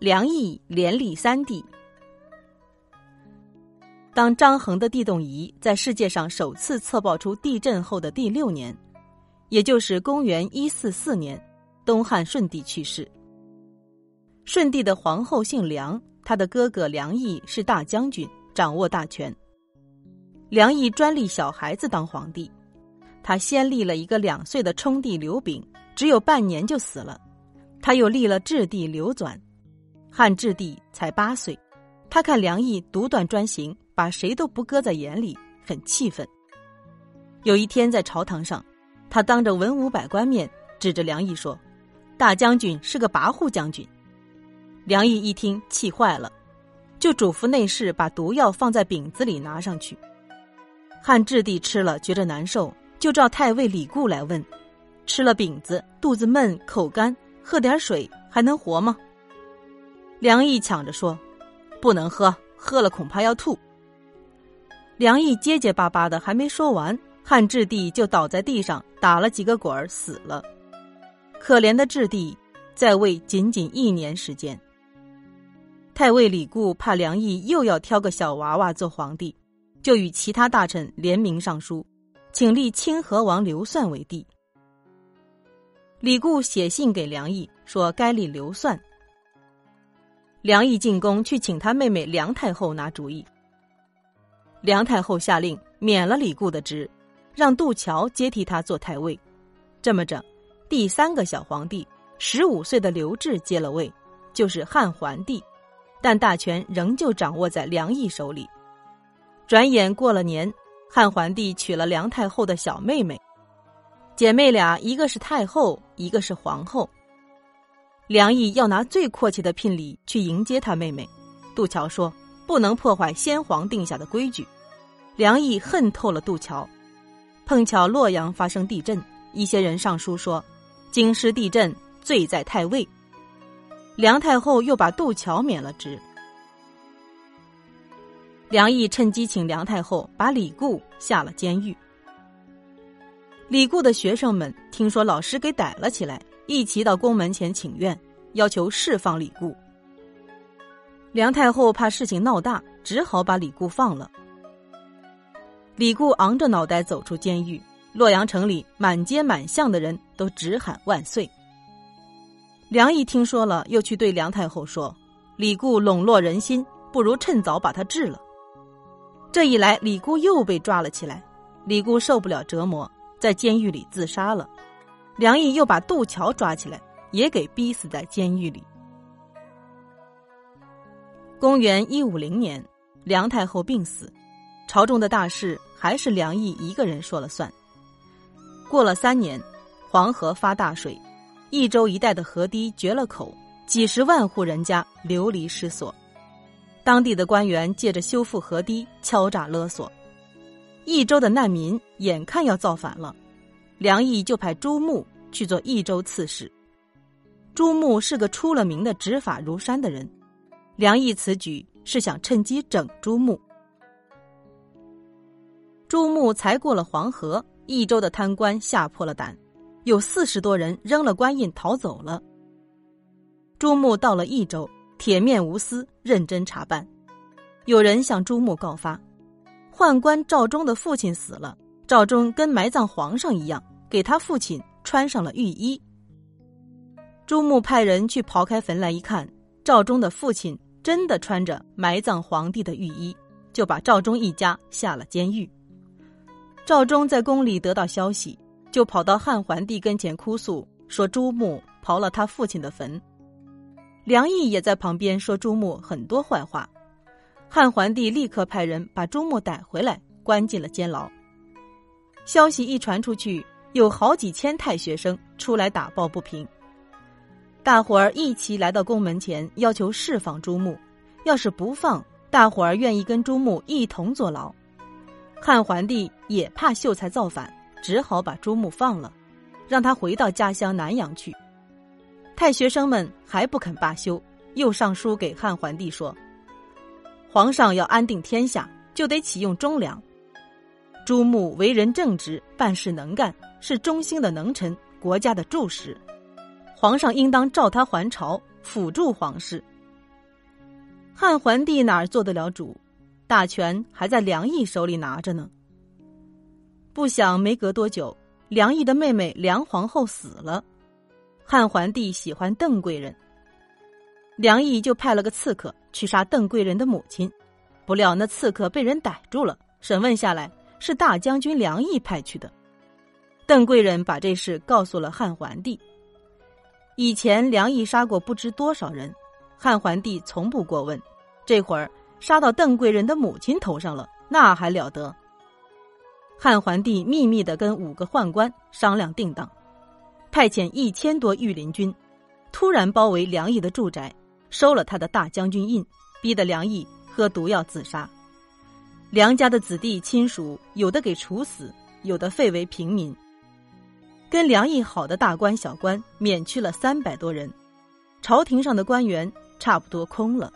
梁毅连立三帝。当张衡的地动仪在世界上首次测报出地震后的第六年，也就是公元一四四年，东汉顺帝去世。顺帝的皇后姓梁，他的哥哥梁毅是大将军，掌握大权。梁毅专立小孩子当皇帝，他先立了一个两岁的冲帝刘炳，只有半年就死了。他又立了质帝刘纂，汉质帝才八岁。他看梁毅独断专行。把谁都不搁在眼里，很气愤。有一天在朝堂上，他当着文武百官面指着梁毅说：“大将军是个跋扈将军。”梁毅一听气坏了，就嘱咐内侍把毒药放在饼子里拿上去。汉质帝吃了觉着难受，就召太尉李固来问：“吃了饼子，肚子闷口干，喝点水还能活吗？”梁毅抢着说：“不能喝，喝了恐怕要吐。”梁毅结结巴巴的还没说完，汉质帝就倒在地上打了几个滚儿死了。可怜的质帝在位仅仅一年时间。太尉李固怕梁毅又要挑个小娃娃做皇帝，就与其他大臣联名上书，请立清河王刘算为帝。李固写信给梁毅说该立刘算。梁毅进宫去请他妹妹梁太后拿主意。梁太后下令免了李固的职，让杜桥接替他做太尉。这么着，第三个小皇帝十五岁的刘志接了位，就是汉桓帝，但大权仍旧掌握在梁毅手里。转眼过了年，汉桓帝娶了梁太后的小妹妹，姐妹俩一个是太后，一个是皇后。梁毅要拿最阔气的聘礼去迎接他妹妹，杜桥说。不能破坏先皇定下的规矩，梁毅恨透了杜桥。碰巧洛阳发生地震，一些人上书说，京师地震罪在太尉。梁太后又把杜桥免了职。梁毅趁机请梁太后把李固下了监狱。李固的学生们听说老师给逮了起来，一齐到宫门前请愿，要求释放李固。梁太后怕事情闹大，只好把李固放了。李固昂着脑袋走出监狱，洛阳城里满街满巷的人都直喊万岁。梁毅听说了，又去对梁太后说：“李固笼络人心，不如趁早把他治了。”这一来，李固又被抓了起来。李固受不了折磨，在监狱里自杀了。梁毅又把杜桥抓起来，也给逼死在监狱里。公元一五零年，梁太后病死，朝中的大事还是梁毅一个人说了算。过了三年，黄河发大水，益州一带的河堤决了口，几十万户人家流离失所。当地的官员借着修复河堤敲诈勒索，益州的难民眼看要造反了，梁毅就派朱穆去做益州刺史。朱穆是个出了名的执法如山的人。梁毅此举是想趁机整朱穆。朱穆才过了黄河，益州的贪官吓破了胆，有四十多人扔了官印逃走了。朱穆到了益州，铁面无私，认真查办。有人向朱穆告发，宦官赵忠的父亲死了，赵忠跟埋葬皇上一样，给他父亲穿上了御衣。朱穆派人去刨开坟来一看，赵忠的父亲。真的穿着埋葬皇帝的御衣，就把赵忠一家下了监狱。赵忠在宫里得到消息，就跑到汉桓帝跟前哭诉，说朱穆刨了他父亲的坟。梁毅也在旁边说朱穆很多坏话。汉桓帝立刻派人把朱穆逮回来，关进了监牢。消息一传出去，有好几千太学生出来打抱不平。大伙儿一起来到宫门前，要求释放朱穆。要是不放，大伙儿愿意跟朱穆一同坐牢。汉桓帝也怕秀才造反，只好把朱穆放了，让他回到家乡南阳去。太学生们还不肯罢休，又上书给汉桓帝说：“皇上要安定天下，就得启用忠良。朱穆为人正直，办事能干，是中兴的能臣，国家的柱石。”皇上应当召他还朝，辅助皇室，汉桓帝哪儿做得了主？大权还在梁毅手里拿着呢。不想没隔多久，梁毅的妹妹梁皇后死了。汉桓帝喜欢邓贵人，梁毅就派了个刺客去杀邓贵人的母亲，不料那刺客被人逮住了，审问下来是大将军梁毅派去的。邓贵人把这事告诉了汉桓帝。以前梁毅杀过不知多少人，汉桓帝从不过问，这会儿杀到邓贵人的母亲头上了，那还了得？汉桓帝秘密的跟五个宦官商量定当，派遣一千多御林军，突然包围梁毅的住宅，收了他的大将军印，逼得梁毅喝毒药自杀。梁家的子弟亲属有的给处死，有的废为平民。跟梁毅好的大官小官免去了三百多人，朝廷上的官员差不多空了。